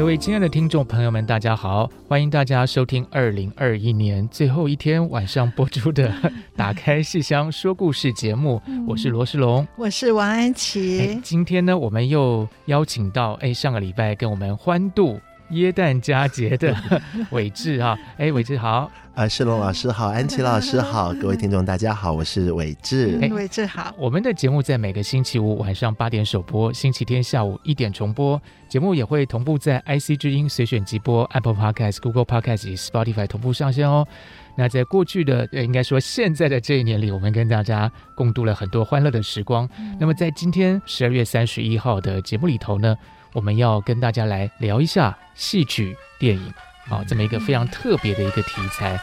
各位亲爱的听众朋友们，大家好！欢迎大家收听二零二一年最后一天晚上播出的 《打开戏箱说故事》节目。我是罗世龙，我是王安琪。今天呢，我们又邀请到哎，上个礼拜跟我们欢度耶诞佳节的 伟志哈，哎，伟志好。啊，世龙老师好，安琪老师好，各位听众大家好，我是伟志。伟志好。我们的节目在每个星期五晚上八点首播，星期天下午一点重播。节目也会同步在 IC 之音随选即播、Apple Podcast、Google Podcast 以及 Spotify 同步上线哦。那在过去的，应该说现在的这一年里，我们跟大家共度了很多欢乐的时光。嗯、那么在今天十二月三十一号的节目里头呢，我们要跟大家来聊一下戏曲电影。好，这么一个非常特别的一个题材。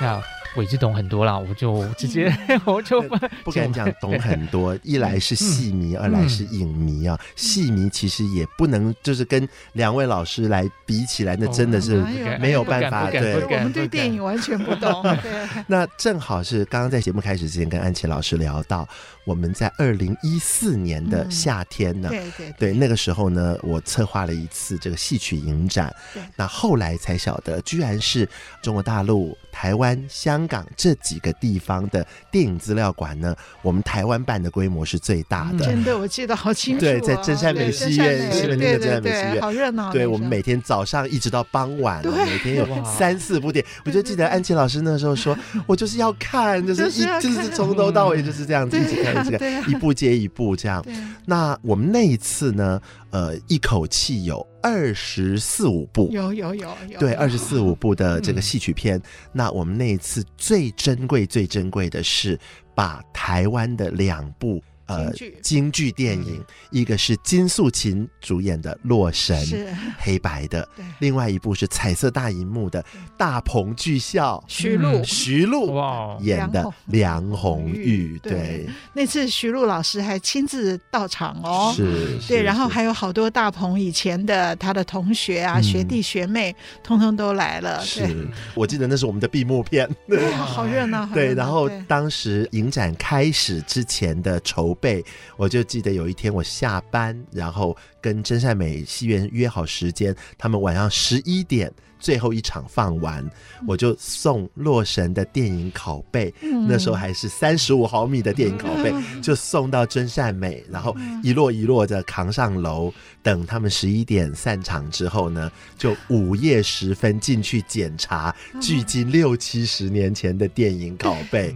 那。韦志懂很多了，我就直接、嗯、我就不不敢讲懂很多。一来是戏迷，嗯、二来是影迷啊。戏、嗯、迷其实也不能就是跟两位老师来比起来，那真的是没有办法。对，我们对电影完全不懂。那正好是刚刚在节目开始之前跟安琪老师聊到，我们在二零一四年的夏天呢，嗯、对对对，对，那个时候呢，我策划了一次这个戏曲影展。那后来才晓得，居然是中国大陆、台湾、香港这几个地方的电影资料馆呢，我们台湾办的规模是最大的。真的，我记得好清楚。对，在真善美戏院，西门町的真善美戏院，好热闹。对，我们每天早上一直到傍晚，每天有三四部电影。我就记得安琪老师那时候说，我就是要看，就是一就是从头到尾就是这样子一直看，一步接一步这样。那我们那一次呢，呃，一口气有。二十四五部，有有有有，对，二十四五部的这个戏曲片。嗯、那我们那一次最珍贵、最珍贵的是把台湾的两部。呃，京剧。电影，一个是金素琴主演的《洛神》，黑白的；另外一部是彩色大荧幕的大鹏巨校徐璐，徐璐哇演的《梁红玉》。对，那次徐璐老师还亲自到场哦，是，对，然后还有好多大鹏以前的他的同学啊、学弟学妹，通通都来了。是，我记得那是我们的闭幕片，对好热闹。对，然后当时影展开始之前的筹。备，我就记得有一天我下班，然后跟真善美戏院约好时间，他们晚上十一点。最后一场放完，我就送洛神的电影拷贝，嗯、那时候还是三十五毫米的电影拷贝，嗯、就送到真善美，然后一摞一摞的扛上楼，等他们十一点散场之后呢，就午夜时分进去检查，距今六七十年前的电影拷贝，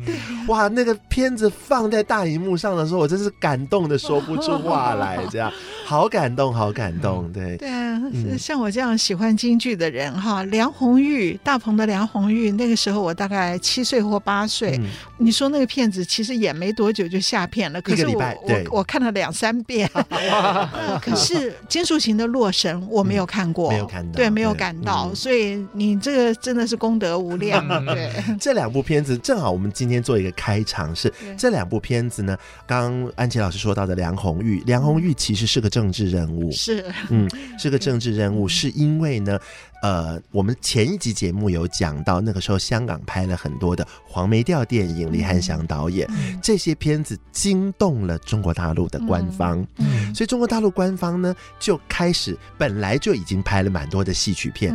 哇，那个片子放在大荧幕上的时候，我真是感动的说不出 话来，这样。好感动，好感动，对。对啊，像我这样喜欢京剧的人哈。啊，梁红玉，大鹏的梁红玉，那个时候我大概七岁或八岁。嗯、你说那个片子其实演没多久就下片了，可是我我我看了两三遍。可是金素琴的《洛神》我没有看过，嗯、没有看到，对，没有感到，嗯、所以你这个真的是功德无量。对，这两部片子正好我们今天做一个开场，是这两部片子呢。刚刚安琪老师说到的梁红玉，梁红玉其实是个政治人物，是，嗯，是个政治人物，是因为呢。呃，我们前一集节目有讲到，那个时候香港拍了很多的黄梅调电影，李翰祥导演这些片子惊动了中国大陆的官方，所以中国大陆官方呢就开始本来就已经拍了蛮多的戏曲片，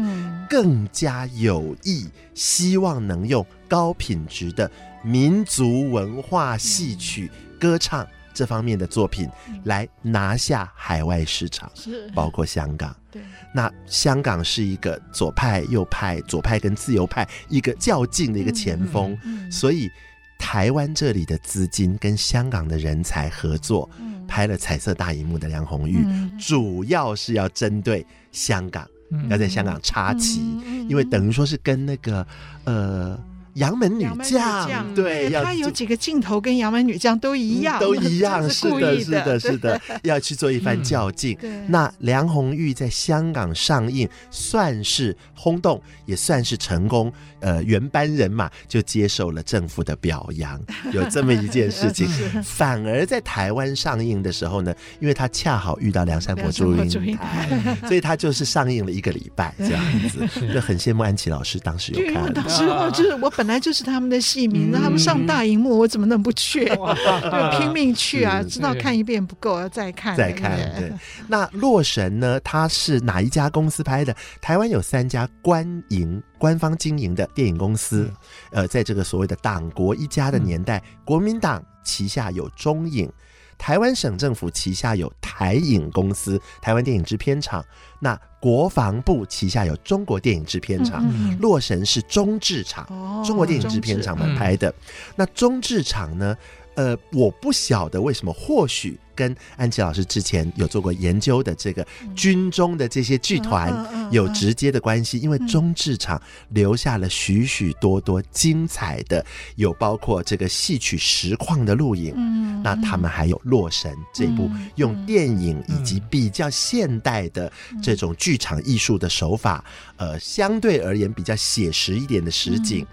更加有意希望能用高品质的民族文化戏曲歌唱。这方面的作品来拿下海外市场，是。包括香港。对，那香港是一个左派、右派、左派跟自由派一个较劲的一个前锋，嗯嗯嗯、所以台湾这里的资金跟香港的人才合作，嗯、拍了彩色大荧幕的梁红玉，嗯、主要是要针对香港，嗯、要在香港插旗，嗯、因为等于说是跟那个呃。杨门女将，对，他有几个镜头跟杨门女将都一样，都一样，是的，是的，是的，要去做一番较劲。那梁红玉在香港上映，算是轰动，也算是成功。呃，原班人马就接受了政府的表扬，有这么一件事情。反而在台湾上映的时候呢，因为他恰好遇到梁山伯祝英台，所以他就是上映了一个礼拜这样子，就很羡慕安琪老师当时有看。当时我就是我本。本来就是他们的戏名，那他们上大荧幕，我怎么能不去？就拼命去啊！知道看一遍不够，要再看。再看。对。那《洛神》呢？它是哪一家公司拍的？台湾有三家官营官方经营的电影公司。呃，在这个所谓的党国一家的年代，国民党旗下有中影。台湾省政府旗下有台影公司、台湾电影制片厂，那国防部旗下有中国电影制片厂，嗯嗯、洛神是中制厂，哦、中国电影制片厂们拍的。嗯、那中制厂呢？呃，我不晓得为什么，或许。跟安琪老师之前有做过研究的这个军中的这些剧团有直接的关系，因为中制场留下了许许多多精彩的，有包括这个戏曲实况的录影，那他们还有《洛神》这部用电影以及比较现代的这种剧场艺术的手法，呃，相对而言比较写实一点的实景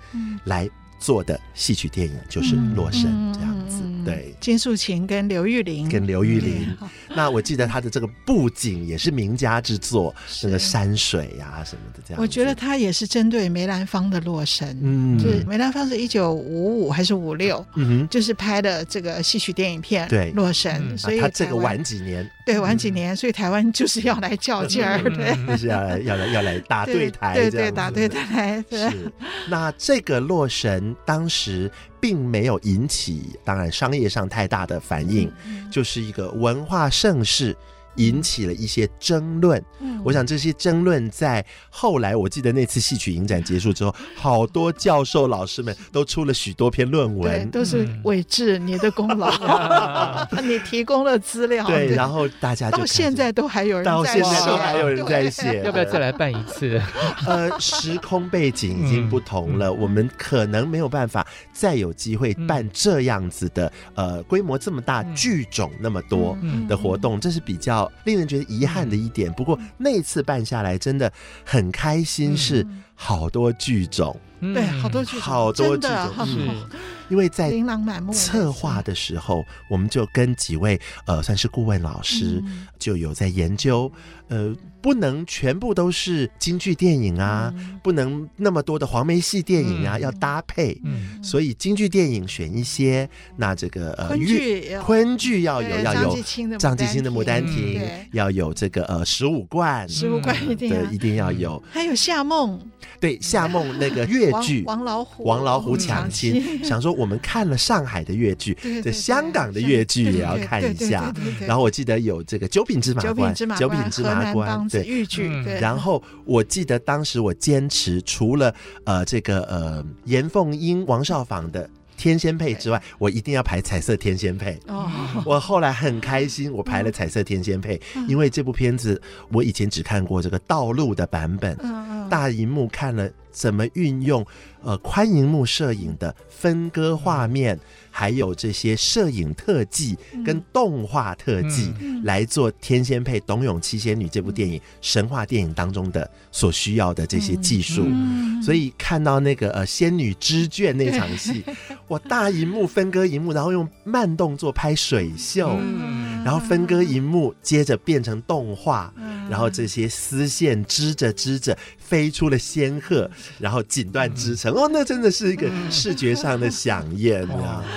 来。做的戏曲电影就是《洛神》这样子，嗯、对，金素琴跟刘玉玲，跟刘玉玲。嗯、那我记得他的这个布景也是名家之作，那个山水呀、啊、什么的这样。我觉得他也是针对梅兰芳的《洛神》，嗯，就是梅兰芳是一九五五还是五六，嗯哼，就是拍的这个戏曲电影片，对，《洛神》，所以、啊、他这个晚几年，对，晚几年，所以台湾就是要来较劲儿，对，就是要来要来要来打对台，对对，打对台，是。那这个《洛神》。当时并没有引起，当然商业上太大的反应，就是一个文化盛事。引起了一些争论，嗯，我想这些争论在后来，我记得那次戏曲影展结束之后，好多教授老师们都出了许多篇论文，都是伟志你的功劳，你提供了资料，对，然后大家就到现在都还有人，到现在都还有人在写，要不要再来办一次？呃，时空背景已经不同了，我们可能没有办法再有机会办这样子的，呃，规模这么大、剧种那么多的活动，这是比较。令人觉得遗憾的一点，不过那次办下来真的很开心，是好多剧种，对，好多剧种，好多剧种，是因为在策划的时候，我们就跟几位呃算是顾问老师就有在研究，呃。不能全部都是京剧电影啊，嗯、不能那么多的黄梅戏电影啊，嗯、要搭配。嗯，所以京剧电影选一些，那这个呃，昆剧，昆剧要有要有张继清的《牡丹亭》，要有这个呃十五贯，十五贯一定对，一定要有。还有夏梦，对夏梦那个越剧，王老虎，王老虎抢亲。想说我们看了上海的粤剧，这香港的粤剧也要看一下。然后我记得有这个九品芝麻官，九品芝麻官。对，豫剧。然后我记得当时我坚持，除了呃这个呃严凤英、王少舫的《天仙配》之外，我一定要排《彩色天仙配》。哦，我后来很开心，我排了《彩色天仙配》，因为这部片子我以前只看过这个道路的版本，大荧幕看了怎么运用呃宽荧幕摄影的分割画面。还有这些摄影特技跟动画特技来做《天仙配·董永七仙女》这部电影神话电影当中的所需要的这些技术，所以看到那个呃仙女织卷那场戏，我大荧幕分割荧幕，然后用慢动作拍水袖，然后分割荧幕接着变成动画，然后这些丝线织着织着飞出了仙鹤，然后锦缎织成，哦，那真的是一个视觉上的飨宴啊！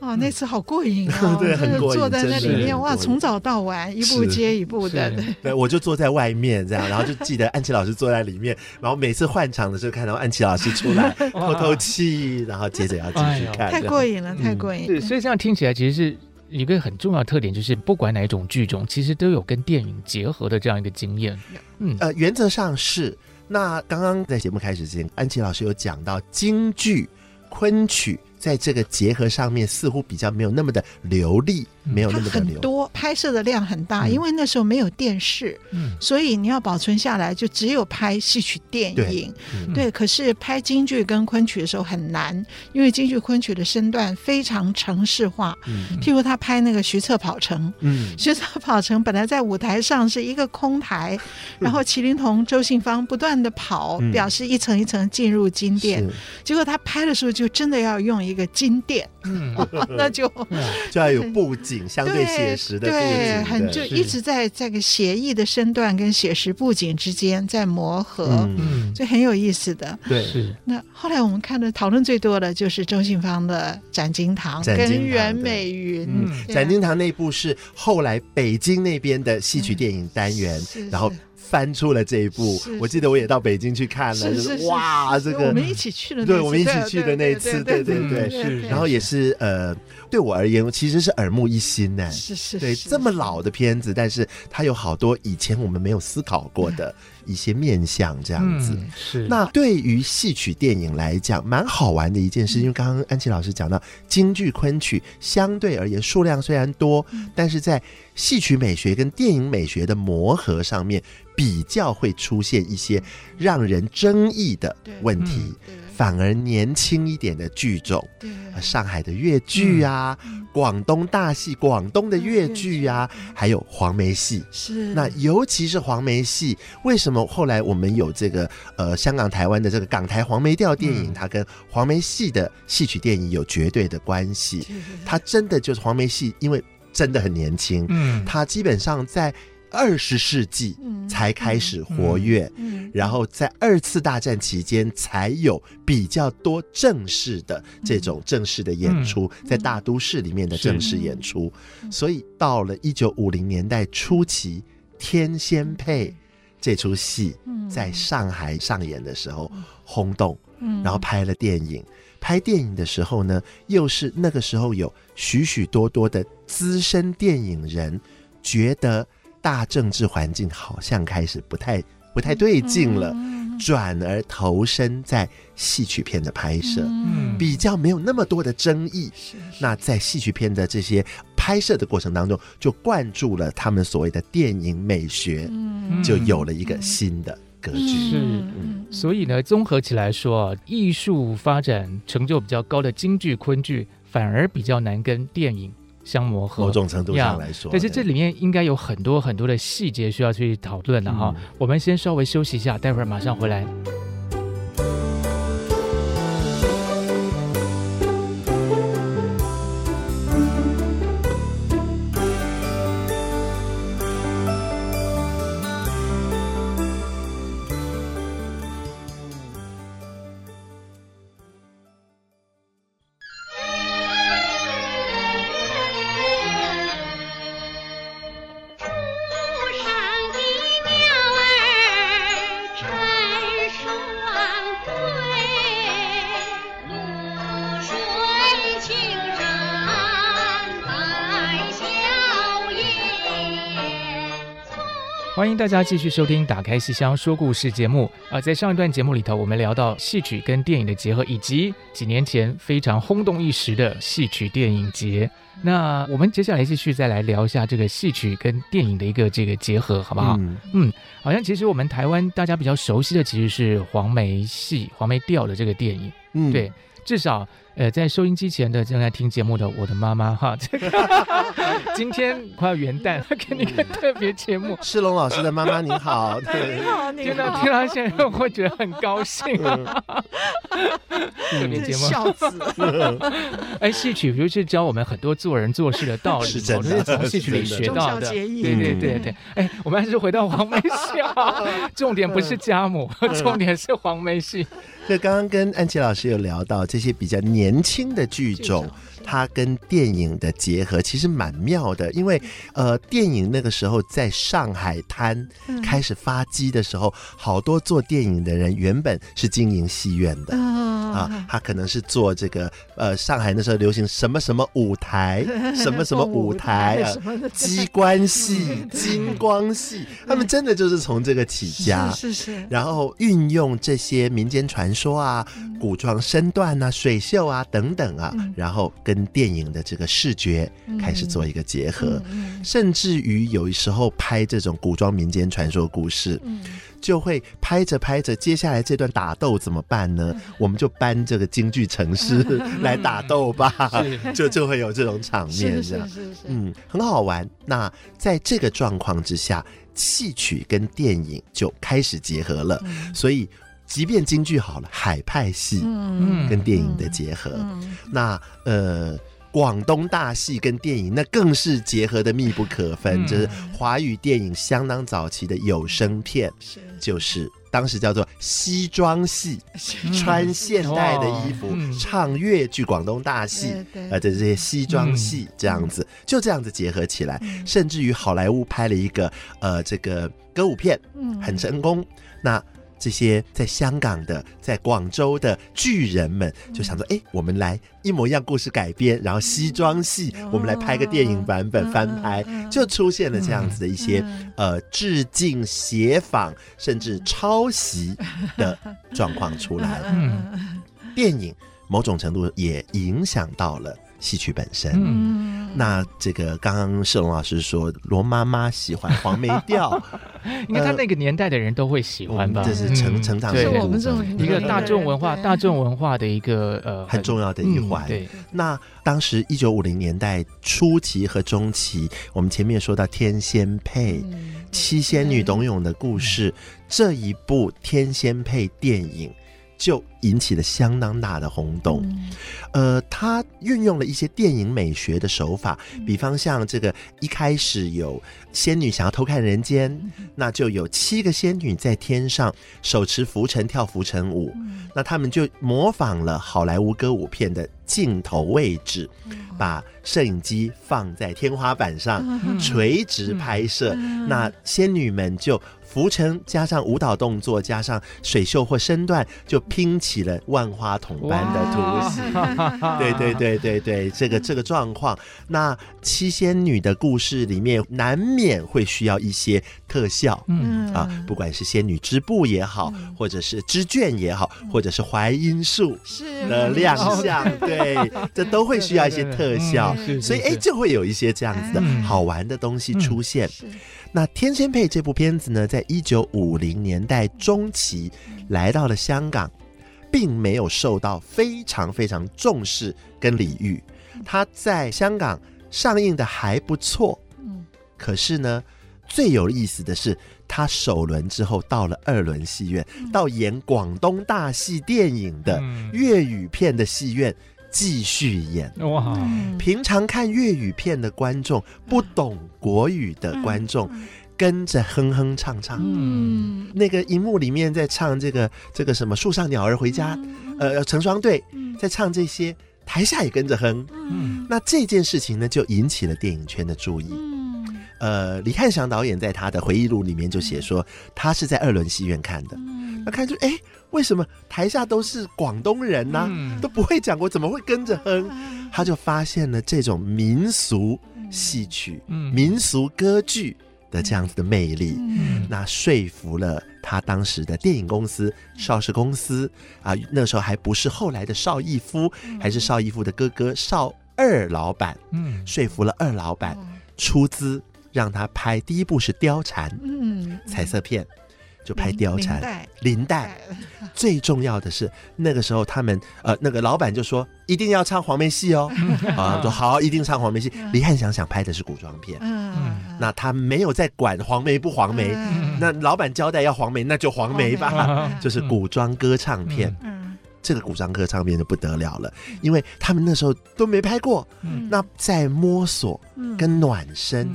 哦，那次好过瘾啊！对，很过瘾，坐在那里面哇，从早到晚，一步接一步的。对，我就坐在外面这样，然后就记得安琪老师坐在里面，然后每次换场的时候看到安琪老师出来 透透气，然后接着要继续看。太过瘾了，太过瘾。对，所以这样听起来其实是一个很重要的特点就是，不管哪一种剧种，其实都有跟电影结合的这样一个经验。嗯，呃，原则上是。那刚刚在节目开始之前，安琪老师有讲到京剧、昆曲。在这个结合上面，似乎比较没有那么的流利，没有那么。很多拍摄的量很大，因为那时候没有电视，嗯，所以你要保存下来，就只有拍戏曲电影。对，可是拍京剧跟昆曲的时候很难，因为京剧昆曲的身段非常程式化。嗯，譬如他拍那个徐策跑城，嗯，徐策跑城本来在舞台上是一个空台，然后麒麟童、周信芳不断的跑，表示一层一层进入金殿。结果他拍的时候就真的要用一个金殿，嗯，那就 就要有布景，相对写实的布景，对，很就一直在这个写意的身段跟写实布景之间在磨合，嗯，所以很有意思的。对，是。那后来我们看的讨论最多的就是周信芳的《展金堂》跟袁美云，《展金堂》那部是后来北京那边的戏曲电影单元，然后。翻出了这一部，我记得我也到北京去看了，就是哇，这个我们一起去了，对，我们一起去的那次，对对对，是，然后也是呃，对我而言其实是耳目一新呢，是是，对，这么老的片子，但是它有好多以前我们没有思考过的一些面向，这样子，是。那对于戏曲电影来讲，蛮好玩的一件事，因为刚刚安琪老师讲到，京剧昆曲相对而言数量虽然多，但是在戏曲美学跟电影美学的磨合上面。比较会出现一些让人争议的问题，反而年轻一点的剧种，上海的粤剧啊，广东大戏、广东的粤剧啊，还有黄梅戏。是那尤其是黄梅戏，为什么后来我们有这个呃香港、台湾的这个港台黄梅调电影，它跟黄梅戏的戏曲电影有绝对的关系？它真的就是黄梅戏，因为真的很年轻，嗯，它基本上在。二十世纪才开始活跃，然后在二次大战期间才有比较多正式的这种正式的演出，在大都市里面的正式演出。所以到了一九五零年代初期，《天仙配》这出戏在上海上演的时候轰动，然后拍了电影。拍电影的时候呢，又是那个时候有许许多多的资深电影人觉得。大政治环境好像开始不太不太对劲了，转而投身在戏曲片的拍摄，嗯。比较没有那么多的争议。那在戏曲片的这些拍摄的过程当中，就灌注了他们所谓的电影美学，就有了一个新的格局。是，嗯，所以呢，综合起来说，艺术发展成就比较高的京剧、昆剧，反而比较难跟电影相磨合，某种程度上来说，但是这里面应该有很多很多的细节需要去讨论的哈。嗯、我们先稍微休息一下，待会儿马上回来。欢迎大家继续收听《打开戏箱说故事》节目啊、呃！在上一段节目里头，我们聊到戏曲跟电影的结合，以及几年前非常轰动一时的戏曲电影节。那我们接下来继续再来聊一下这个戏曲跟电影的一个这个结合，好不好？嗯，嗯，好像其实我们台湾大家比较熟悉的其实是黄梅戏、黄梅调的这个电影，嗯，对，至少。呃，在收音机前的正在听节目的我的妈妈哈，这个 今天快要元旦，给你个特别节目。世龙老师的妈妈您好，你好，你好，听到听到现在会觉得很高兴啊。特别节目，孝子。哎，戏曲不是教我们很多做人做事的道理，我们是从戏曲里学到的。对对对对，哎，我们还是回到黄梅戏啊，重点不是家母，重点是黄梅戏。这刚刚跟安琪老师有聊到这些比较年年轻的剧种，它跟电影的结合其实蛮妙的，因为呃，电影那个时候在上海滩开始发迹的时候，好多做电影的人原本是经营戏院的。啊，他可能是做这个呃，上海那时候流行什么什么舞台，什么什么舞台啊，机关戏、金光戏，他们真的就是从这个起家，是是，然后运用这些民间传说啊、古装身段啊、水袖啊等等啊，然后跟电影的这个视觉开始做一个结合，甚至于有时候拍这种古装民间传说故事，就会拍着拍着，接下来这段打斗怎么办呢？我们就搬这个京剧程式 来打斗吧，就就会有这种场面，这样，嗯，很好玩。那在这个状况之下，戏曲跟电影就开始结合了，所以。即便京剧好了，海派戏跟电影的结合，嗯。嗯、那呃，广东大戏跟电影那更是结合的密不可分。嗯、就是华语电影相当早期的有声片，是。就是当时叫做西装戏，嗯、穿现代的衣服，嗯、唱粤剧、广东大戏，呃的这些西装戏这样子，嗯、就这样子结合起来，嗯、甚至于好莱坞拍了一个呃这个歌舞片，很成功。嗯、那这些在香港的、在广州的巨人们就想说：“哎，我们来一模一样故事改编，然后西装戏，我们来拍个电影版本翻拍，就出现了这样子的一些呃致敬、写仿甚至抄袭的状况出来。嗯，电影某种程度也影响到了。”戏曲本身，嗯，那这个刚刚世龙老师说罗妈妈喜欢黄梅调，应该他那个年代的人都会喜欢吧？这是成成长是我们这种一个大众文化、大众文化的一个呃很重要的一环。对，那当时一九五零年代初期和中期，我们前面说到《天仙配》七仙女董永的故事，这一部《天仙配》电影。就引起了相当大的轰动，呃，他运用了一些电影美学的手法，比方像这个一开始有仙女想要偷看人间，那就有七个仙女在天上手持浮尘跳浮尘舞，那他们就模仿了好莱坞歌舞片的镜头位置，把摄影机放在天花板上垂直拍摄，那仙女们就。拂尘加上舞蹈动作，加上水袖或身段，就拼起了万花筒般的图形。对对对对对，这个这个状况，那七仙女的故事里面难免会需要一些特效，嗯。啊，不管是仙女织布也好，或者是织卷也好，或者是槐荫树的亮相，对，这都会需要一些特 效，所以哎，就会有一些这样子的好玩的东西出现。那《天仙配》这部片子呢，在一九五零年代中期来到了香港，并没有受到非常非常重视跟礼遇。它在香港上映的还不错，嗯，可是呢，最有意思的是，它首轮之后到了二轮戏院，到演广东大戏电影的粤语片的戏院。继续演哇！平常看粤语片的观众，不懂国语的观众，跟着哼哼唱唱。嗯，那个荧幕里面在唱这个这个什么《树上鸟儿回家》，呃，成双对在唱这些，台下也跟着哼。嗯，那这件事情呢，就引起了电影圈的注意。嗯，呃，李翰祥导演在他的回忆录里面就写说，他是在二轮戏院看的。嗯，他看就哎。为什么台下都是广东人呢、啊？嗯、都不会讲我，怎么会跟着哼？他就发现了这种民俗戏曲、嗯、民俗歌剧的这样子的魅力，嗯、那说服了他当时的电影公司邵氏公司啊，那时候还不是后来的邵逸夫，还是邵逸夫的哥哥邵二老板，嗯，说服了二老板出资让他拍第一部是貂蝉，嗯，彩色片。就拍貂蝉，林黛。最重要的是，那个时候他们呃，那个老板就说一定要唱黄梅戏哦，啊，说好，一定唱黄梅戏。李翰祥想拍的是古装片，嗯，那他没有在管黄梅不黄梅，那老板交代要黄梅，那就黄梅吧，就是古装歌唱片。嗯，这个古装歌唱片就不得了了，因为他们那时候都没拍过，那在摸索跟暖身。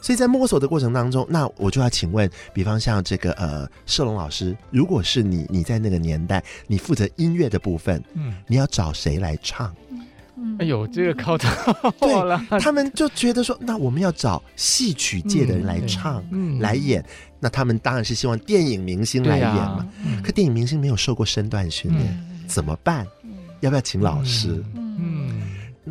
所以在摸索的过程当中，那我就要请问，比方像这个呃，社龙老师，如果是你，你在那个年代，你负责音乐的部分，嗯，你要找谁来唱？哎呦，这个考到对了，他们就觉得说，那我们要找戏曲界的人来唱、嗯、来演，那他们当然是希望电影明星来演嘛。啊、可电影明星没有受过身段训练，嗯、怎么办？要不要请老师？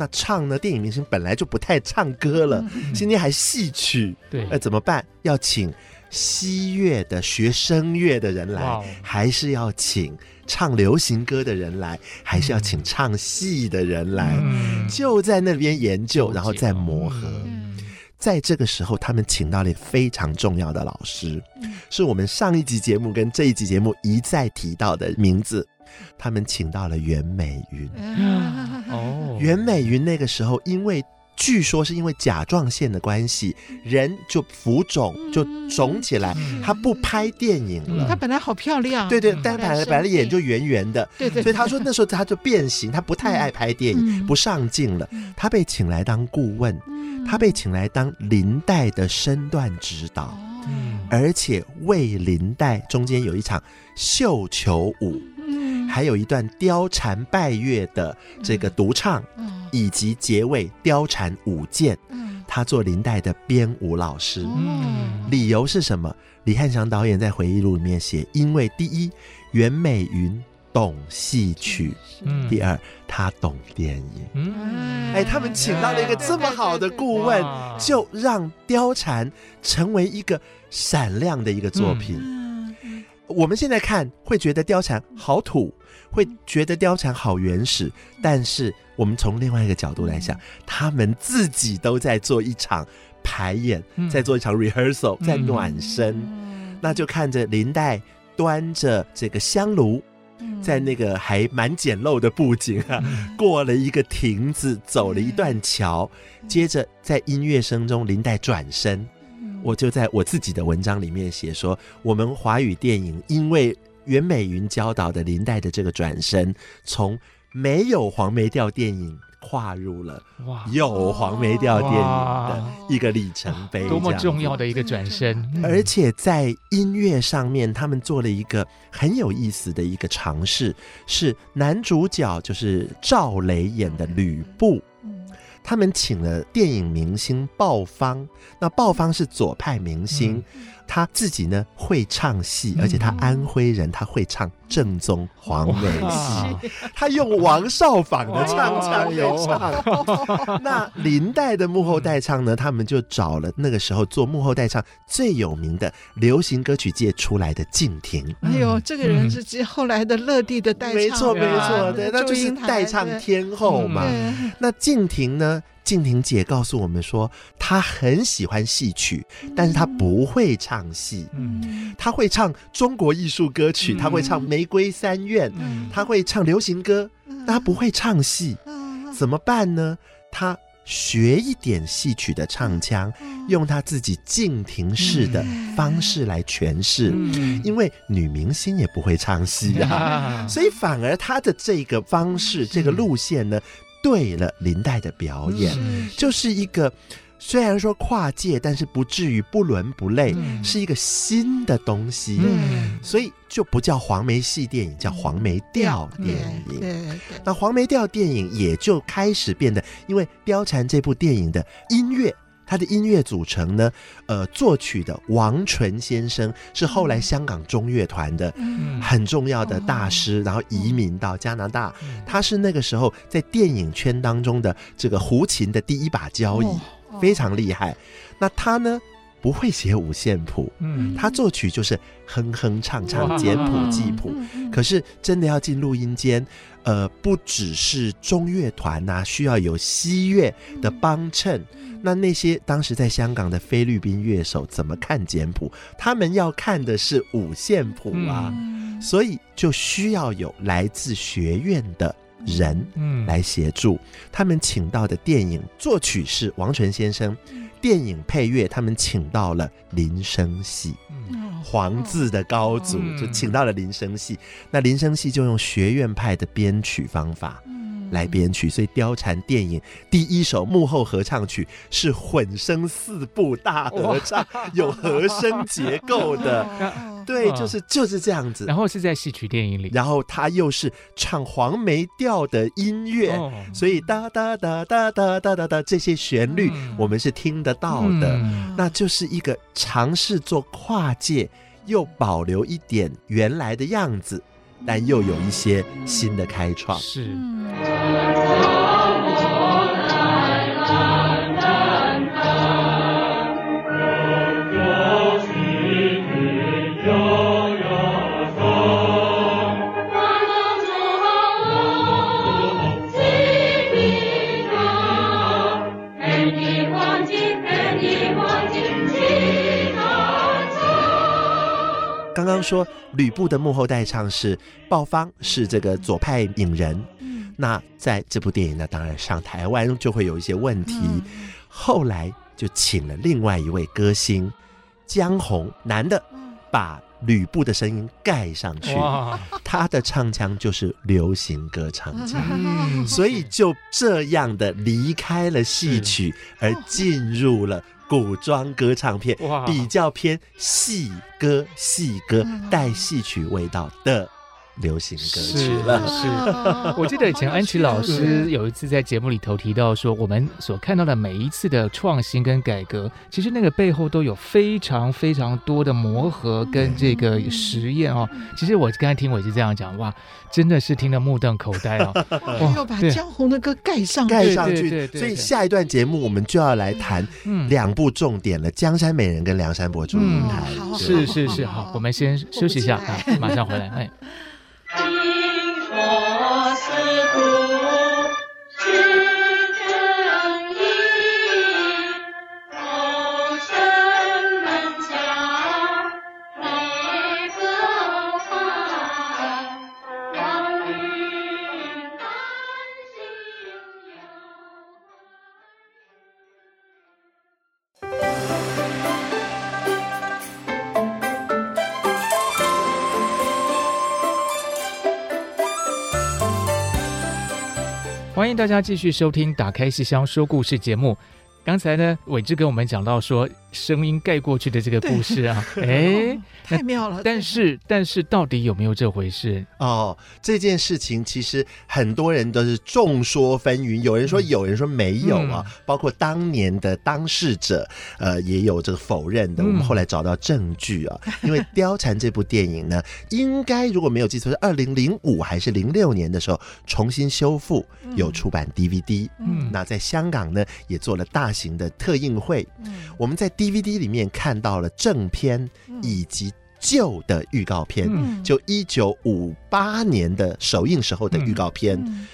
那唱呢？电影明星本来就不太唱歌了，嗯、今天还戏曲，对，那怎么办？要请西乐的学声乐的人来，还是要请？唱流行歌的人来，还是要请唱戏的人来？嗯、就在那边研究，然后再磨合。嗯、在这个时候，他们请到了非常重要的老师，嗯、是我们上一集节目跟这一集节目一再提到的名字。他们请到了袁美云。哦，袁美云那个时候因为。据说是因为甲状腺的关系，人就浮肿，就肿起来，他不拍电影了。他本来好漂亮，对对，但他本来本来脸就圆圆的，对对。所以他说那时候他就变形，他不太爱拍电影，不上镜了。他被请来当顾问，他被请来当林黛的身段指导，而且为林黛中间有一场绣球舞。还有一段貂蝉拜月的这个独唱，以及结尾貂蝉舞剑，他做林黛的编舞老师。理由是什么？李汉祥导演在回忆录里面写：因为第一，袁美云懂戏曲；第二，他懂电影。哎，他们请到了一个这么好的顾问，就让貂蝉成为一个闪亮的一个作品。我们现在看会觉得貂蝉好土，会觉得貂蝉好原始，但是我们从另外一个角度来想，他们自己都在做一场排演，在做一场 rehearsal，在暖身。那就看着林黛端着这个香炉，在那个还蛮简陋的布景啊，过了一个亭子，走了一段桥，接着在音乐声中，林黛转身。我就在我自己的文章里面写说，我们华语电影因为袁美云教导的林黛的这个转身，从没有黄梅调电影跨入了有黄梅调电影的一个里程碑，多么重要的一个转身！而且在音乐上面，他们做了一个很有意思的一个尝试，是男主角就是赵雷演的吕布。他们请了电影明星鲍方，那鲍方是左派明星，嗯、他自己呢会唱戏，而且他安徽人，他会唱正宗黄梅戏，他用王少舫的唱腔来唱。那林黛的幕后代唱呢，他们就找了那个时候做幕后代唱最有名的流行歌曲界出来的静婷。哎呦，这个人是接后来的乐蒂的代唱，没错没错，对，那就是代唱天后嘛。那静婷呢？静婷姐告诉我们说，她很喜欢戏曲，但是她不会唱戏。嗯，她会唱中国艺术歌曲，她会唱《玫瑰三院》，她会唱流行歌，但她不会唱戏。怎么办呢？她学一点戏曲的唱腔，用她自己静婷式的方式来诠释。因为女明星也不会唱戏啊，所以反而她的这个方式、这个路线呢。对了，林黛的表演就是一个，虽然说跨界，但是不至于不伦不类，是一个新的东西，所以就不叫黄梅戏电影，叫黄梅调电影。那黄梅调电影也就开始变得，因为《貂蝉》这部电影的音乐。他的音乐组成呢，呃，作曲的王纯先生是后来香港中乐团的很重要的大师，然后移民到加拿大。他是那个时候在电影圈当中的这个胡琴的第一把交椅，非常厉害。那他呢，不会写五线谱，他作曲就是哼哼唱唱，简谱记谱。可是真的要进录音间，呃，不只是中乐团呐，需要有西乐的帮衬。那那些当时在香港的菲律宾乐手怎么看简谱？他们要看的是五线谱啊，嗯、所以就需要有来自学院的人来协助。嗯、他们请到的电影作曲是王纯先生，电影配乐他们请到了林生系，黄字的高祖就请到了林生系。那林生系就用学院派的编曲方法。来编曲，所以貂蝉电影第一首幕后合唱曲是混声四部大合唱，有和声结构的。对，就是就是这样子。然后是在戏曲电影里，然后他又是唱黄梅调的音乐，所以哒哒哒哒哒哒哒哒这些旋律我们是听得到的。那就是一个尝试做跨界，又保留一点原来的样子，但又有一些新的开创。是。说吕布的幕后代唱是鲍方，是这个左派影人。那在这部电影呢，当然上台湾就会有一些问题。后来就请了另外一位歌星江红，男的，把吕布的声音盖上去。他的唱腔就是流行歌唱腔，所以就这样的离开了戏曲，而进入了。古装歌唱片比较偏戏歌，戏歌带戏曲味道的流行歌曲了。是，是我记得以前安琪老师 有一次在节目里头提到说，我们所看到的每一次的创新跟改革，其实那个背后都有非常非常多的磨合跟这个实验哦。其实我刚才听我是这样讲，哇。真的是听得目瞪口呆哦！要把江红的歌盖上盖上去，所以下一段节目我们就要来谈两部重点了：《江山美人》跟《梁山伯祝英台》。是是是，好，我们先休息一下啊，马上回来。哎。欢迎大家继续收听《打开信箱说故事》节目。刚才呢，伟志跟我们讲到说，声音盖过去的这个故事啊，哎，太妙了。但是，但是，到底有没有这回事？哦，这件事情其实很多人都是众说纷纭，有人说有，人说没有啊。嗯、包括当年的当事者，呃，也有这个否认的。我们后来找到证据啊，嗯、因为《貂蝉》这部电影呢，应该如果没有记错，是二零零五还是零六年的时候重新修复，有出版 DVD。嗯，那在香港呢，也做了大型的特映会。嗯，我们在 DVD 里面看到了正片以及旧的预告片，嗯、就一九五八年的首映时候的预告片。嗯嗯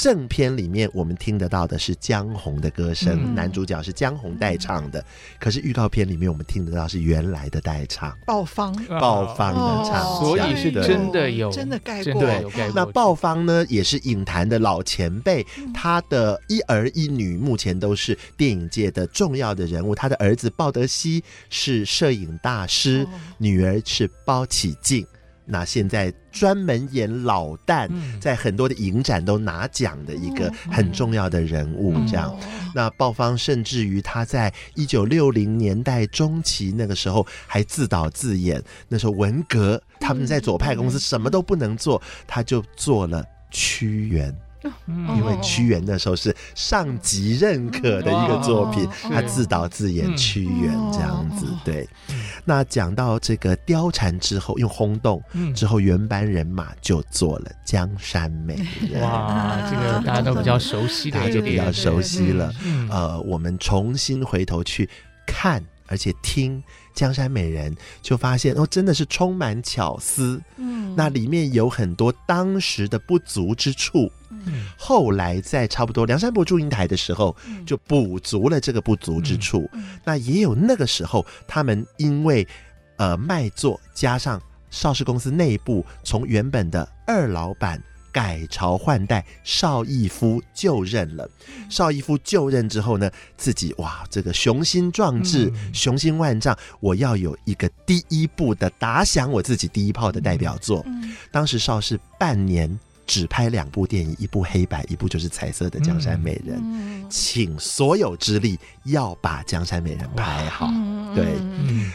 正片里面我们听得到的是江红的歌声，嗯、男主角是江红代唱的。嗯、可是预告片里面我们听得到是原来的代唱，鲍方，鲍方的唱，哦、所以是真的有真的盖过。对，那鲍方呢也是影坛的老前辈，嗯、他的一儿一女目前都是电影界的重要的人物。他的儿子鲍德熙是摄影大师，哦、女儿是包起静。那现在专门演老旦，在很多的影展都拿奖的一个很重要的人物，这样。那鲍方甚至于他在一九六零年代中期那个时候还自导自演，那时候文革他们在左派公司什么都不能做，他就做了屈原。因为屈原那时候是上级认可的一个作品，他自导自演屈原这样子。对，那讲到这个貂蝉之后又轰动，之后原班人马就做了江山美人。哇，这个大家都比较熟悉的，大家就比较熟悉了。呃，我们重新回头去看，而且听。江山美人就发现哦，真的是充满巧思。嗯，那里面有很多当时的不足之处。嗯，后来在差不多梁山伯祝英台的时候，就补足了这个不足之处。嗯，那也有那个时候，他们因为呃卖座，加上邵氏公司内部从原本的二老板。改朝换代，邵逸夫就任了。邵逸夫就任之后呢，自己哇，这个雄心壮志，嗯、雄心万丈，我要有一个第一步的打响我自己第一炮的代表作。嗯、当时邵氏半年只拍两部电影，一部黑白，一部就是彩色的《江山美人》，嗯，倾所有之力要把《江山美人》拍好。对，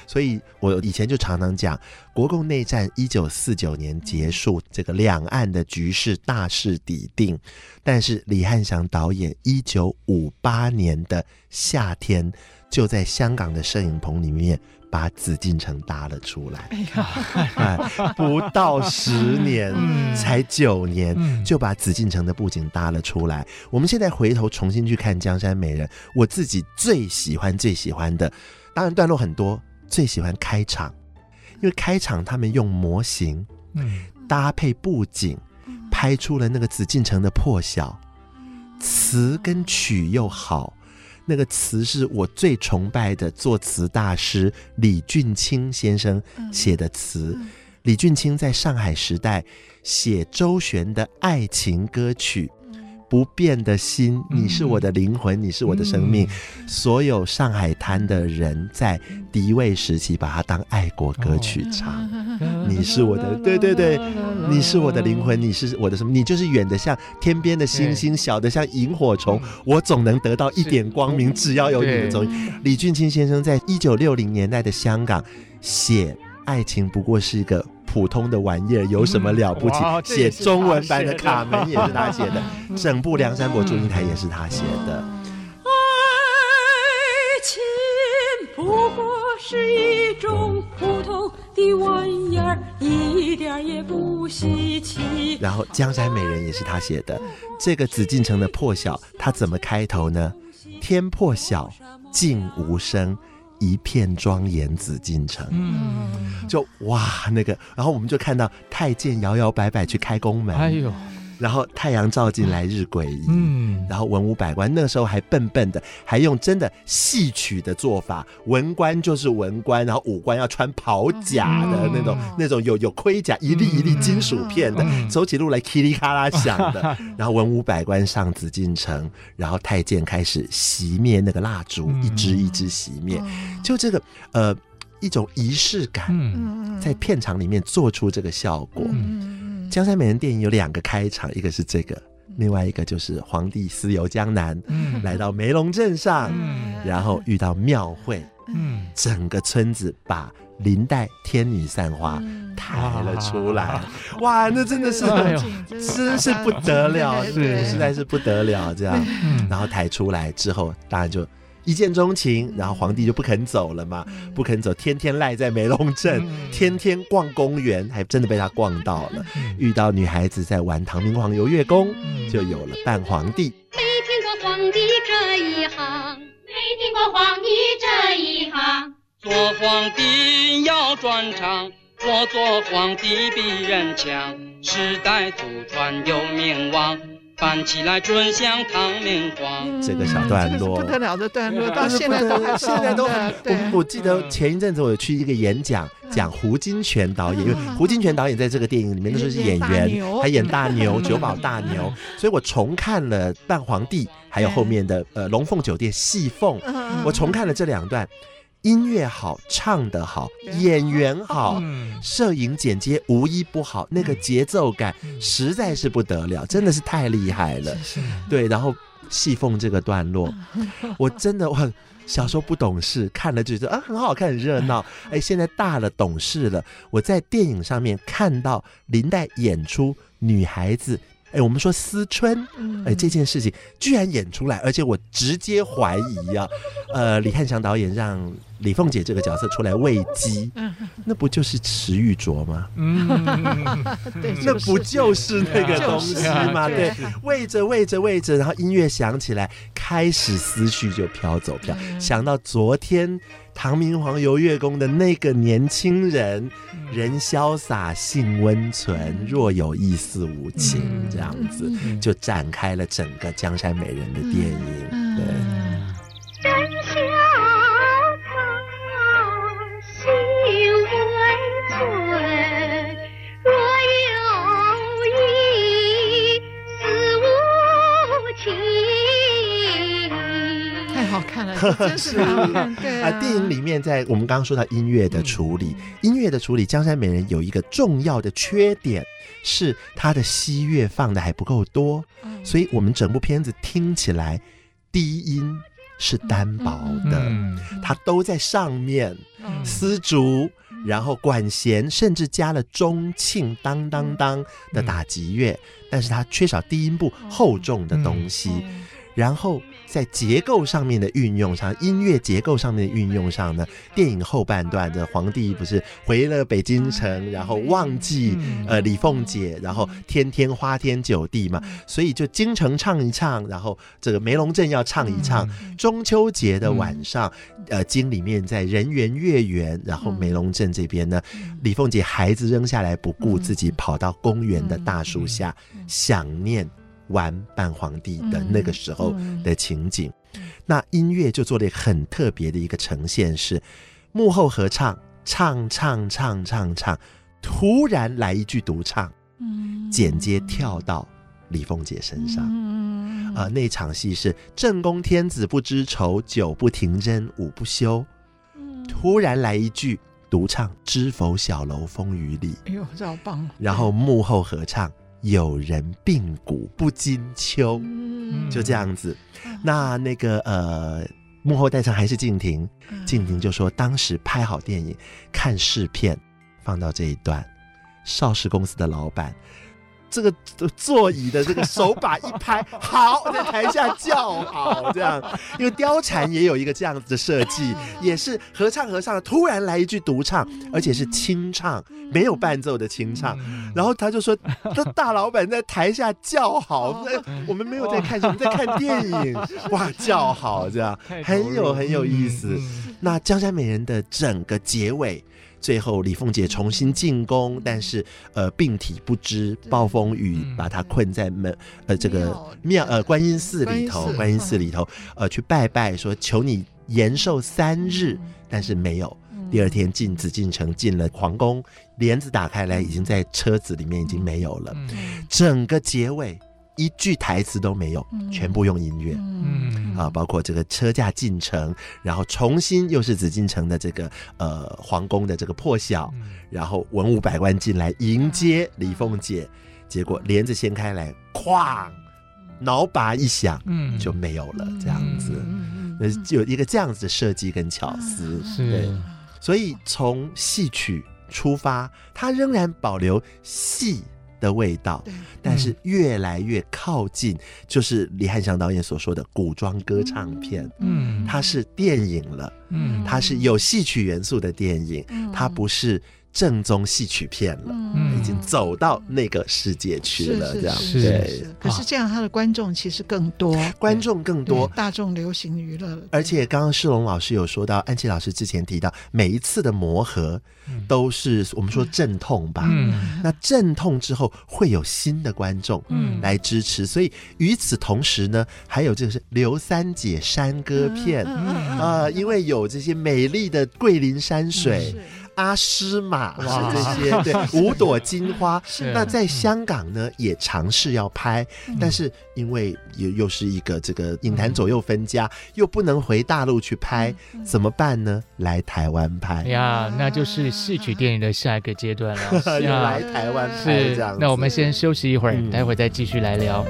所以我以前就常常讲，国共内战一九四九年结束，这个两岸的局势大势已定，但是李翰祥导演一九五八年的夏天，就在香港的摄影棚里面。把紫禁城搭了出来，哎，不到十年，嗯、才九年，嗯、就把紫禁城的布景搭了出来。我们现在回头重新去看《江山美人》，我自己最喜欢最喜欢的，当然段落很多，最喜欢开场，因为开场他们用模型，搭配布景，拍出了那个紫禁城的破晓，词跟曲又好。那个词是我最崇拜的作词大师李俊清先生写的词。李俊清在上海时代写周璇的爱情歌曲。不变的心，你是我的灵魂，你是我的生命。所有上海滩的人在敌位时期把它当爱国歌曲唱。你是我的，对对对，你是我的灵魂，你是我的什么？你就是远的像天边的星星，小的像萤火虫。我总能得到一点光明，只要有你的踪影。李俊清先生在一九六零年代的香港写爱情，不过是一个。普通的玩意儿有什么了不起？写中文版的《卡门》也是他写的，整部《梁山伯祝英台》也是他写的。爱情不过是一种普通的玩意儿，一点也不稀奇。然后《江山美人》也是他写的，这个紫禁城的破晓，他怎么开头呢？天破晓，静无声。一片庄严紫禁城，嗯，就哇那个，然后我们就看到太监摇摇摆摆去开宫门，哎呦。然后太阳照进来，日归移。嗯，然后文武百官那个时候还笨笨的，还用真的戏曲的做法，文官就是文官，然后武官要穿袍甲的那种，嗯、那种有有盔甲，一粒一粒金属片的，嗯、走起路来噼里咔啦响的。嗯、然后文武百官上紫禁城，然后太监开始熄灭那个蜡烛，嗯、一支一支熄灭，就这个呃一种仪式感，在片场里面做出这个效果。嗯《江山美人》电影有两个开场，一个是这个，另外一个就是皇帝私游江南，嗯、来到梅龙镇上，嗯、然后遇到庙会，嗯、整个村子把林黛天女散花抬了出来，嗯、哇，那真的是，真是不得了，是实在是不得了，这样，然后抬出来之后，当然就。一见钟情，然后皇帝就不肯走了嘛，不肯走，天天赖在梅龙镇，天天逛公园，还真的被他逛到了。遇到女孩子在玩唐明皇游月宫，就有了扮皇帝。没听过皇帝这一行，没听过皇帝这一行。做皇帝要专长，我做皇帝比人强，世代祖传有名望。翻起来准像唐明皇，这个小段落、嗯、不得了的段落，到现在都还现在都很。我我记得前一阵子我有去一个演讲，讲胡金铨导演，因为胡金铨导演在这个电影里面都是演员，还演大牛、九保大牛，所以我重看了扮皇帝，还有后面的呃龙凤酒店戏凤，我重看了这两段。音乐好，唱得好，演员好，摄影剪接无一不好，那个节奏感实在是不得了，真的是太厉害了。对，然后戏凤这个段落，我真的我小时候不懂事，看了就觉得啊很好看，很热闹。哎，现在大了懂事了，我在电影上面看到林黛演出女孩子。哎，我们说思春，哎，这件事情居然演出来，而且我直接怀疑啊，呃，李汉祥导演让李凤姐这个角色出来喂鸡，那不就是池玉卓吗？嗯，那不就是那个东西吗？对，喂着喂着喂着，然后音乐响起来，开始思绪就飘走飘，想到昨天。唐明皇游月宫的那个年轻人，人潇洒，性温存，若有一丝无情，这样子就展开了整个《江山美人》的电影。对，真是啊，电影里面在我们刚刚说到音乐的处理，音乐的处理，江山美人有一个重要的缺点是它的西乐放的还不够多，所以我们整部片子听起来低音是单薄的，它都在上面，丝竹。然后管弦甚至加了中庆当当当的打击乐，但是它缺少低音部厚重的东西。然后在结构上面的运用上，音乐结构上面的运用上呢，电影后半段的皇帝不是回了北京城，然后忘记呃李凤姐，然后天天花天酒地嘛，所以就京城唱一唱，然后这个梅龙镇要唱一唱，中秋节的晚上，呃京里面在人圆月圆，然后梅龙镇这边呢，李凤姐孩子扔下来不顾，自己跑到公园的大树下想念。玩扮皇帝的那个时候的情景，那音乐就做了很特别的一个呈现，是幕后合唱，唱唱唱唱唱，突然来一句独唱，嗯，剪接跳到李凤姐身上，嗯。啊、呃，那场戏是正宫天子不知愁，酒不停禛舞不休，嗯，突然来一句独唱，知否小楼风雨里，哎呦，这好棒！然后幕后合唱。有人病骨不惊秋，就这样子。那那个呃，幕后代唱还是静婷，静婷就说当时拍好电影，看试片，放到这一段，邵氏公司的老板。这个座椅的这个手把一拍，好，在台下叫好，这样。因为貂蝉也有一个这样子的设计，也是合唱合唱，突然来一句独唱，而且是清唱，没有伴奏的清唱。然后他就说，这大老板在台下叫好，我们没有在看什么，在看电影，哇，叫好，这样很有很有意思。那江山美人的整个结尾。最后，李凤姐重新进宫，但是呃，病体不支，暴风雨把她困在门呃这个庙呃观音寺里头，观音寺里头呃去拜拜，说求你延寿三日，但是没有。第二天进紫禁城，进了皇宫，帘子打开来，已经在车子里面已经没有了。整个结尾。一句台词都没有，全部用音乐，嗯。啊，包括这个车驾进城，然后重新又是紫禁城的这个呃皇宫的这个破晓，然后文武百官进来迎接李凤姐，结果帘子掀开来，哐，脑把一响，嗯，就没有了，这样子，呃，有一个这样子的设计跟巧思，对，所以从戏曲出发，它仍然保留戏。的味道，但是越来越靠近，就是李汉祥导演所说的古装歌唱片。嗯，它是电影了，嗯，它是有戏曲元素的电影，它不是。正宗戏曲片了，嗯，已经走到那个世界去了，这样对。可是这样，他的观众其实更多，观众更多，大众流行娱乐。而且刚刚世龙老师有说到，安琪老师之前提到，每一次的磨合都是我们说阵痛吧，嗯，那阵痛之后会有新的观众，嗯，来支持。所以与此同时呢，还有就是刘三姐山歌片，啊，因为有这些美丽的桂林山水。阿诗玛是这些，哇对，五朵金花。是。那在香港呢，也尝试要拍，嗯、但是因为又又是一个这个影坛左右分家，嗯、又不能回大陆去拍，嗯、怎么办呢？来台湾拍。呀，那就是戏曲电影的下一个阶段了。要来台湾拍这样，那我们先休息一会儿，嗯、待会再继续来聊。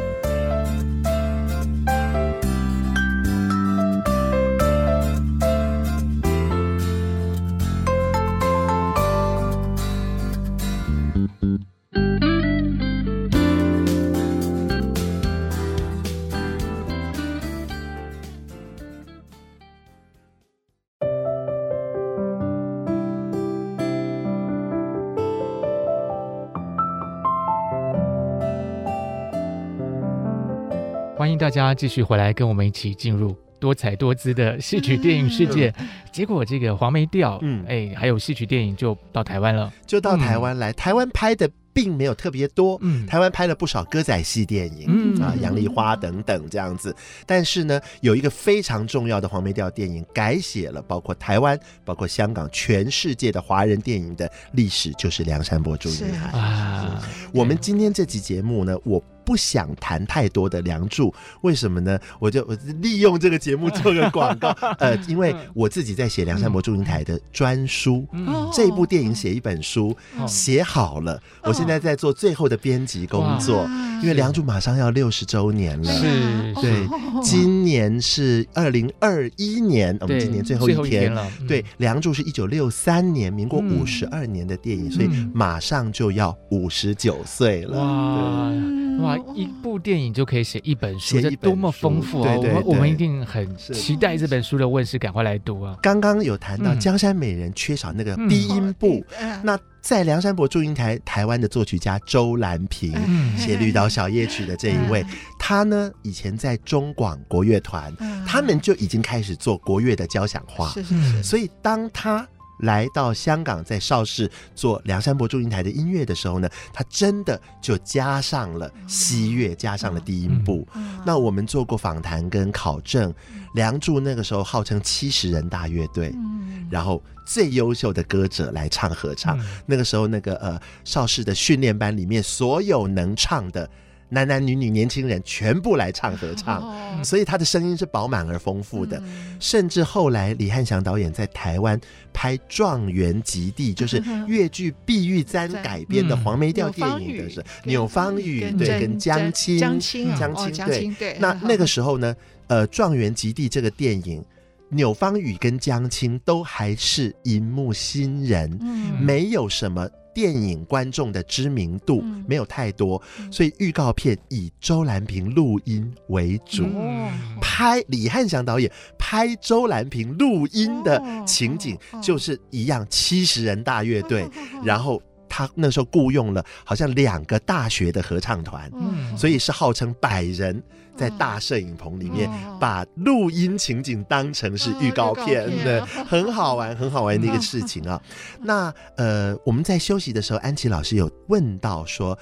欢迎大家继续回来跟我们一起进入多彩多姿的戏曲电影世界。嗯、结果这个黄梅调，嗯，哎，还有戏曲电影就到台湾了，就到台湾来。嗯、台湾拍的并没有特别多，嗯，台湾拍了不少歌仔戏电影，嗯啊，杨丽花等等这样子。但是呢，有一个非常重要的黄梅调电影，改写了包括台湾、包括香港、全世界的华人电影的历史，就是《梁山伯祝英台》啊。我们今天这集节目呢，我。不想谈太多的《梁祝》，为什么呢？我就我利用这个节目做个广告，呃，因为我自己在写梁山伯祝英台的专书，嗯、这部电影写一本书写、嗯、好了，我现在在做最后的编辑工作，因为《梁祝》马上要六十周年了，是，对，今年是二零二一年，我们今年最后一天，一天了，对，《梁祝》是一九六三年，民国五十二年的电影，所以马上就要五十九岁了，哇。哇，一部电影就可以写一本书，这多么丰富啊！对对对，我们我们一定很期待这本书的问世，赶快来读啊！刚刚有谈到《江山美人》缺少那个低音部，嗯、那在《梁山伯祝英台》台湾的作曲家周兰平写《绿岛小夜曲》的这一位，嗯、他呢以前在中广国乐团，嗯、他们就已经开始做国乐的交响化，是是是，所以当他。来到香港，在邵氏做《梁山伯祝英台》的音乐的时候呢，他真的就加上了西乐，加上了低音部。嗯、那我们做过访谈跟考证，梁祝那个时候号称七十人大乐队，嗯、然后最优秀的歌者来唱合唱。嗯、那个时候，那个呃邵氏的训练班里面，所有能唱的。男男女女年轻人全部来唱合唱，哦、所以他的声音是饱满而丰富的。嗯、甚至后来李汉祥导演在台湾拍《状元及第》，就是粤剧《碧玉簪》改编的黄梅调电影的时候，钮芳予对跟江青江青江青对，那那个时候呢，呃，《状元及第》这个电影，钮芳予跟江青都还是荧幕新人，嗯、没有什么。电影观众的知名度没有太多，嗯、所以预告片以周兰平录音为主，嗯、拍李汉祥导演拍周兰平录音的情景就是一样，七十人大乐队，然后他那时候雇佣了好像两个大学的合唱团，嗯、所以是号称百人。在大摄影棚里面，把录音情景当成是预告片，对，很好玩，很好玩的一个事情啊。那呃，我们在休息的时候，安琪老师有问到说，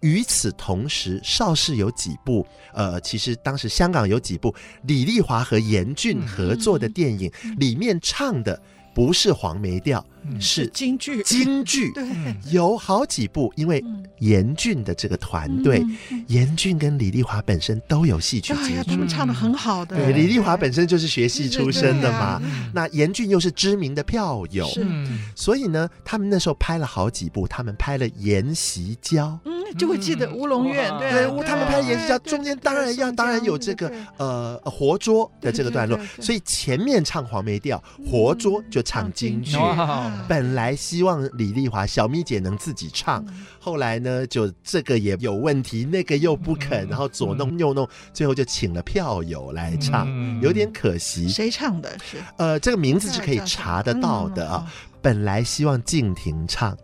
与此同时，邵氏有几部呃，其实当时香港有几部李丽华和严俊合作的电影，里面唱的不是黄梅调。是。京剧，京剧。对，有好几部，因为严俊的这个团队，严俊跟李丽华本身都有戏曲基础，他们唱的很好的。对，李丽华本身就是学戏出身的嘛，那严俊又是知名的票友，所以呢，他们那时候拍了好几部，他们拍了《筵席交》，嗯，就会记得乌龙院，对，他们拍《筵席交》中间当然要，当然有这个呃活捉的这个段落，所以前面唱黄梅调，活捉就唱京剧。本来希望李丽华小咪姐能自己唱，后来呢，就这个也有问题，那个又不肯，然后左弄右弄，最后就请了票友来唱，有点可惜。谁唱的？是？呃，这个名字是可以查得到的啊。本来希望静婷唱，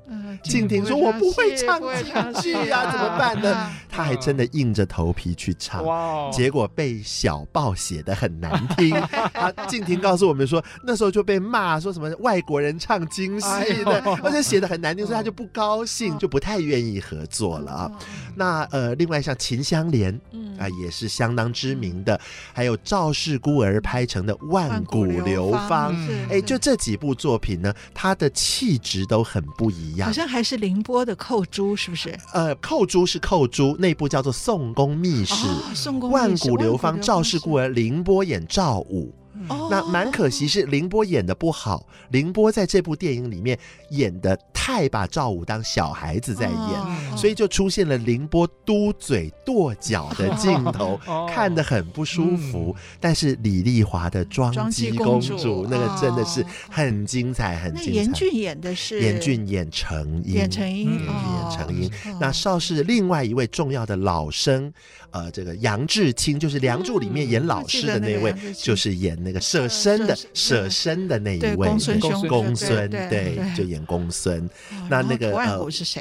静婷说：“我不会唱京剧啊，怎么办呢？” 他还真的硬着头皮去唱，结果被小报写的很难听。啊，静婷告诉我们说，那时候就被骂说什么外国人唱京戏的，而且写的很难听，所以他就不高兴，就不太愿意合作了啊。那呃，另外像秦香莲，啊，也是相当知名的，还有赵氏孤儿拍成的《万古流芳》，哎，就这几部作品呢，他。他的气质都很不一样，好像还是宁波的寇珠，是不是？呃，寇珠是寇珠，那部叫做《宋宫秘史》，哦，宋宫，万古流芳，赵氏孤儿，凌波演赵武。哦、那蛮可惜是凌波演的不好，凌波在这部电影里面演的太把赵武当小孩子在演，哦、所以就出现了凌波嘟嘴跺脚的镜头，哦、看得很不舒服。嗯、但是李丽华的庄姬公主，那个真的是很精彩，很精彩。严俊演的是？严俊演程英，演程婴，演程英。那邵氏另外一位重要的老生，呃，这个杨志清就是《梁祝》里面演老师的那位，嗯、就是演那个舍身的舍身的那一位公孙，公孙对，就演公孙。那那个屠万谷是谁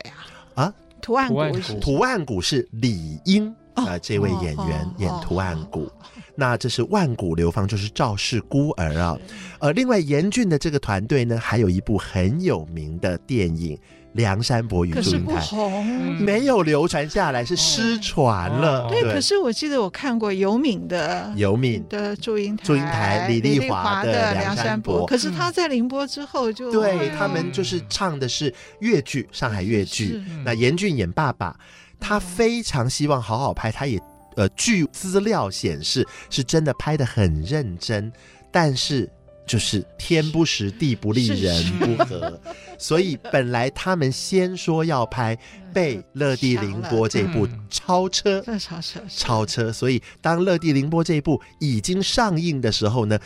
啊？啊，图案谷，图案谷是李英啊，这位演员演图案谷。那这是万古流芳，就是赵氏孤儿啊。呃，另外严俊的这个团队呢，还有一部很有名的电影。梁山伯与祝英台没有流传下来，是失传了。对，可是我记得我看过尤敏的尤敏的祝英台，祝英台李丽华的梁山伯。可是他在宁波之后就对他们就是唱的是越剧，上海越剧。那严俊演爸爸，他非常希望好好拍，他也呃，据资料显示是真的拍的很认真，但是。就是天不时地不利人不和，所以本来他们先说要拍，被乐蒂凌波这部超车，超车，超车。所以当乐蒂凌波这一部已经上映的时候呢，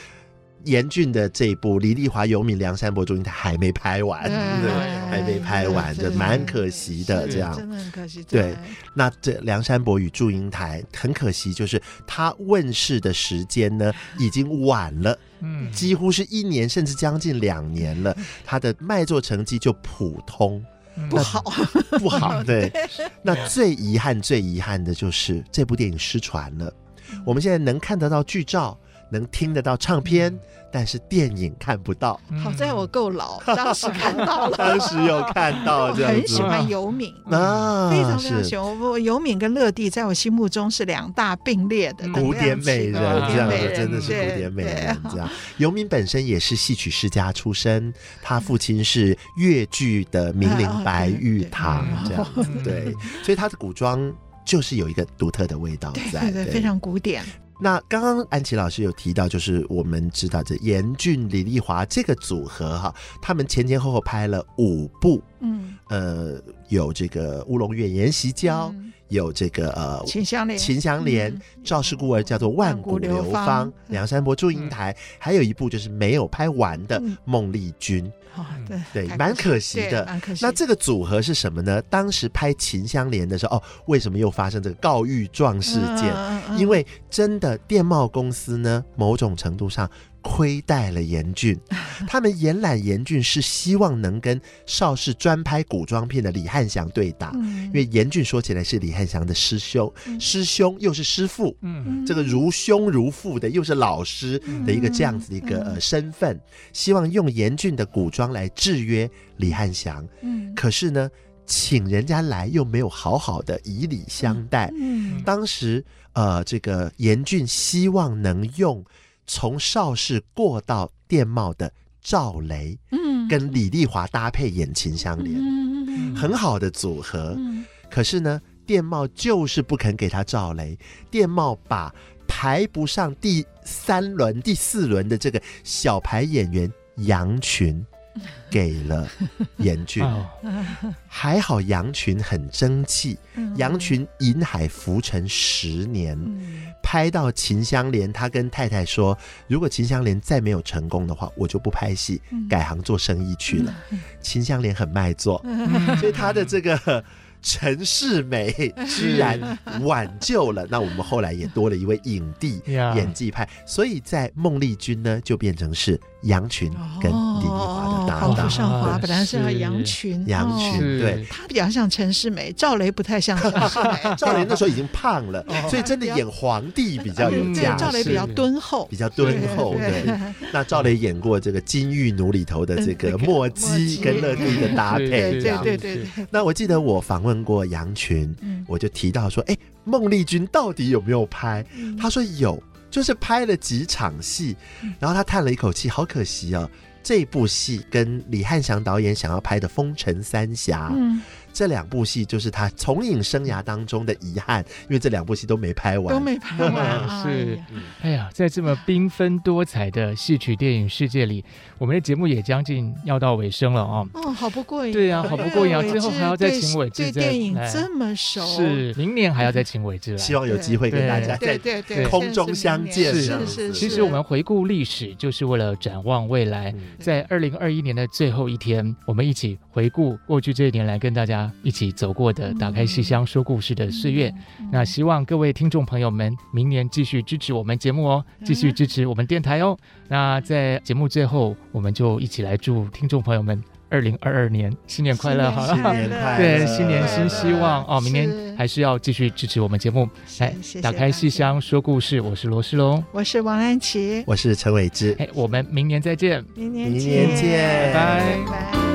严峻的这一部《李丽华、游敏、梁山伯、祝英台》还没拍完，对，还没拍完，这蛮可惜的。这样真的很可惜。对，那这《梁山伯与祝英台》很可惜，就是它问世的时间呢已经晚了，嗯，几乎是一年甚至将近两年了，他的卖座成绩就普通，不好，不好。对，那最遗憾、最遗憾的就是这部电影失传了。我们现在能看得到剧照。能听得到唱片，但是电影看不到。好在我够老，当时看到了，当时有看到这样子。很喜欢尤敏啊，非常非常喜欢。我游敏跟乐蒂在我心目中是两大并列的古典美人，这样子真的是古典美人。这样，尤敏本身也是戏曲世家出身，他父亲是越剧的名伶白玉堂，这样子对，所以他的古装就是有一个独特的味道在，对，非常古典。那刚刚安琪老师有提到，就是我们知道这严俊、李丽华这个组合哈，他们前前后后拍了五部，嗯，呃，有这个乌龙院延禧娇，嗯、有这个呃秦香莲，秦香莲，赵氏孤儿叫做万古流芳，梁山伯祝英台，嗯、还有一部就是没有拍完的孟丽君。哦，对对，蛮可惜的。惜那这个组合是什么呢？当时拍《秦香莲》的时候，哦，为什么又发生这个告御状事件？嗯嗯、因为真的电贸公司呢，某种程度上。亏待了严俊，他们延揽严俊是希望能跟邵氏专拍古装片的李汉祥对打，因为严俊说起来是李汉祥的师兄，师兄又是师父，这个如兄如父的又是老师的一个这样子的一个呃身份，希望用严俊的古装来制约李汉祥。可是呢，请人家来又没有好好的以礼相待。当时呃，这个严俊希望能用。从邵氏过到电懋的赵雷，嗯，跟李丽华搭配演秦香莲，嗯，很好的组合。嗯，可是呢，电懋就是不肯给他赵雷，电懋把排不上第三轮、第四轮的这个小牌演员杨群。给了 严俊，还好羊群很争气。羊群引海浮沉十年，拍到秦香莲，他跟太太说：“如果秦香莲再没有成功的话，我就不拍戏，改行做生意去了。”秦香莲很卖座，所以他的这个陈世美居然挽救了。那我们后来也多了一位影帝，演技派，所以在孟丽君呢，就变成是。杨群跟李丽华的搭档，不像华，本来是要杨群，杨群对，他比较像陈世美，赵雷不太像陈世美，赵雷那时候已经胖了，所以真的演皇帝比较有架势。赵雷比较敦厚，比较敦厚。对，那赵雷演过这个《金玉奴》里头的这个墨姬跟乐蒂的搭配，对对对对。那我记得我访问过杨群，我就提到说，哎，孟丽君到底有没有拍？他说有。就是拍了几场戏，然后他叹了一口气，好可惜哦，这部戏跟李汉祥导演想要拍的《风尘三侠》。嗯这两部戏就是他从影生涯当中的遗憾，因为这两部戏都没拍完，都没拍完。是，哎呀，在这么缤纷多彩的戏曲电影世界里，我们的节目也将近要到尾声了哦！哦，好不过瘾。对呀，好不过瘾啊！最后还要再请伟志对电影这么熟，是明年还要再请伟志来，希望有机会跟大家在空中相见。是是是。其实我们回顾历史，就是为了展望未来。在二零二一年的最后一天，我们一起回顾过去这一年来跟大家。一起走过的，打开戏箱说故事的岁月。那希望各位听众朋友们，明年继续支持我们节目哦，继续支持我们电台哦。那在节目最后，我们就一起来祝听众朋友们二零二二年新年快乐，好了，新年快乐，对，新年新希望哦。明年还是要继续支持我们节目，来打开戏箱说故事。我是罗世龙，我是王安琪，我是陈伟之。哎，我们明年再见，明年见，明年见，拜拜。